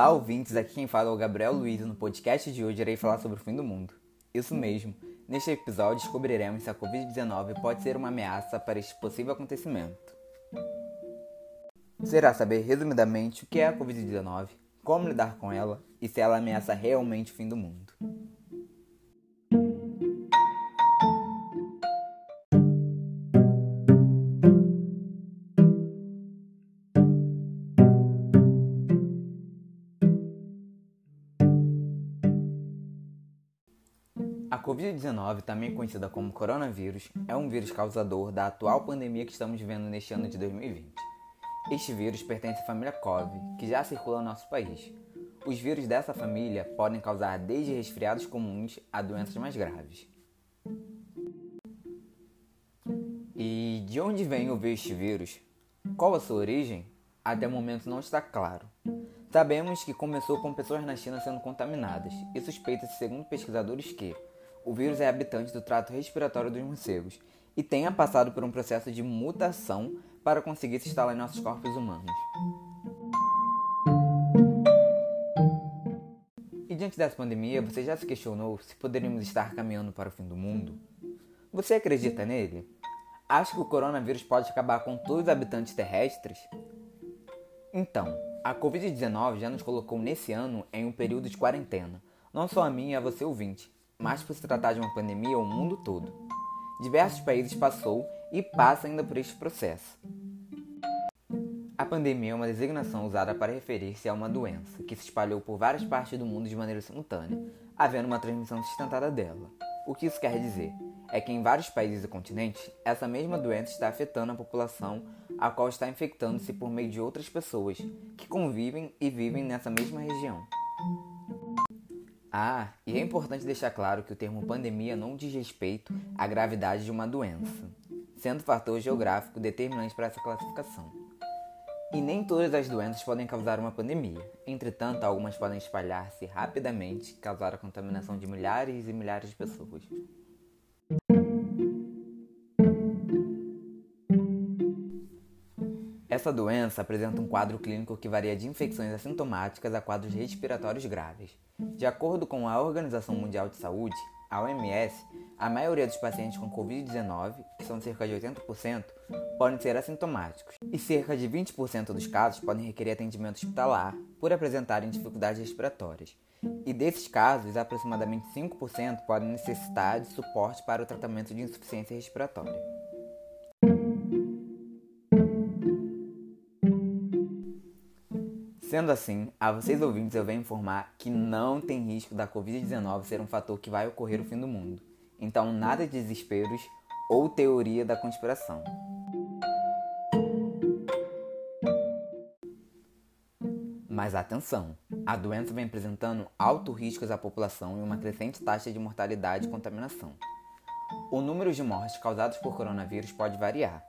Olá, ouvintes! Aqui quem fala é o Gabriel Luiz no podcast de hoje irei falar sobre o fim do mundo. Isso mesmo, neste episódio descobriremos se a Covid-19 pode ser uma ameaça para este possível acontecimento. Será saber resumidamente o que é a Covid-19, como lidar com ela e se ela ameaça realmente o fim do mundo. A Covid-19, também conhecida como coronavírus, é um vírus causador da atual pandemia que estamos vivendo neste ano de 2020. Este vírus pertence à família CoV, que já circula no nosso país. Os vírus dessa família podem causar desde resfriados comuns a doenças mais graves. E de onde vem o este vírus? Qual a sua origem? Até o momento não está claro. Sabemos que começou com pessoas na China sendo contaminadas, e suspeita-se, segundo pesquisadores, que o vírus é habitante do trato respiratório dos morcegos e tenha passado por um processo de mutação para conseguir se instalar em nossos corpos humanos. E diante dessa pandemia, você já se questionou se poderíamos estar caminhando para o fim do mundo? Você acredita nele? Acha que o coronavírus pode acabar com todos os habitantes terrestres? Então, a Covid-19 já nos colocou nesse ano em um período de quarentena, não só a mim e a você ouvinte, mas por se tratar de uma pandemia ao mundo todo. Diversos países passou e passa ainda por este processo. A pandemia é uma designação usada para referir-se a uma doença que se espalhou por várias partes do mundo de maneira simultânea, havendo uma transmissão sustentada dela. O que isso quer dizer? É que em vários países e continentes, essa mesma doença está afetando a população, a qual está infectando-se por meio de outras pessoas que convivem e vivem nessa mesma região. Ah, e é importante deixar claro que o termo pandemia não diz respeito à gravidade de uma doença, sendo fator geográfico determinante para essa classificação. E nem todas as doenças podem causar uma pandemia. Entretanto, algumas podem espalhar-se rapidamente e causar a contaminação de milhares e milhares de pessoas. Essa doença apresenta um quadro clínico que varia de infecções assintomáticas a quadros respiratórios graves. De acordo com a Organização Mundial de Saúde, a OMS, a maioria dos pacientes com Covid-19, que são cerca de 80%, podem ser assintomáticos, e cerca de 20% dos casos podem requerer atendimento hospitalar por apresentarem dificuldades respiratórias. E desses casos, aproximadamente 5% podem necessitar de suporte para o tratamento de insuficiência respiratória. Sendo assim, a vocês ouvintes eu venho informar que não tem risco da Covid-19 ser um fator que vai ocorrer o fim do mundo. Então, nada de desesperos ou teoria da conspiração. Mas atenção, a doença vem apresentando altos riscos à população e uma crescente taxa de mortalidade e contaminação. O número de mortes causadas por coronavírus pode variar,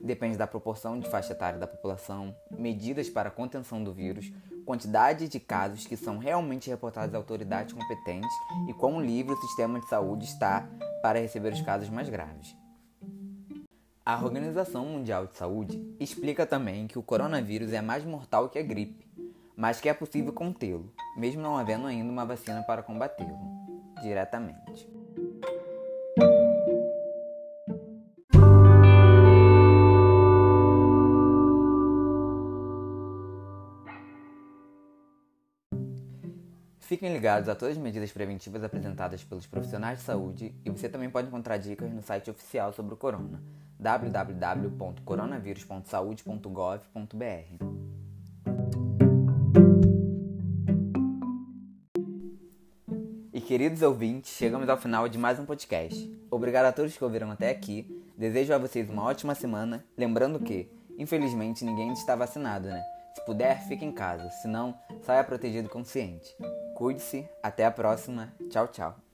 depende da proporção de faixa etária da população, medidas para contenção do vírus, quantidade de casos que são realmente reportados às autoridades competentes e quão livre o sistema de saúde está para receber os casos mais graves. A Organização Mundial de Saúde explica também que o coronavírus é mais mortal que a gripe, mas que é possível contê-lo, mesmo não havendo ainda uma vacina para combatê-lo diretamente. Fiquem ligados a todas as medidas preventivas apresentadas pelos profissionais de saúde e você também pode encontrar dicas no site oficial sobre o corona, www.coronavírus.saude.gov.br. E queridos ouvintes, chegamos ao final de mais um podcast. Obrigado a todos que ouviram até aqui. Desejo a vocês uma ótima semana, lembrando que, infelizmente, ninguém está vacinado, né? Se puder, fique em casa, se não, saia protegido e consciente. Cuide-se, até a próxima. Tchau, tchau.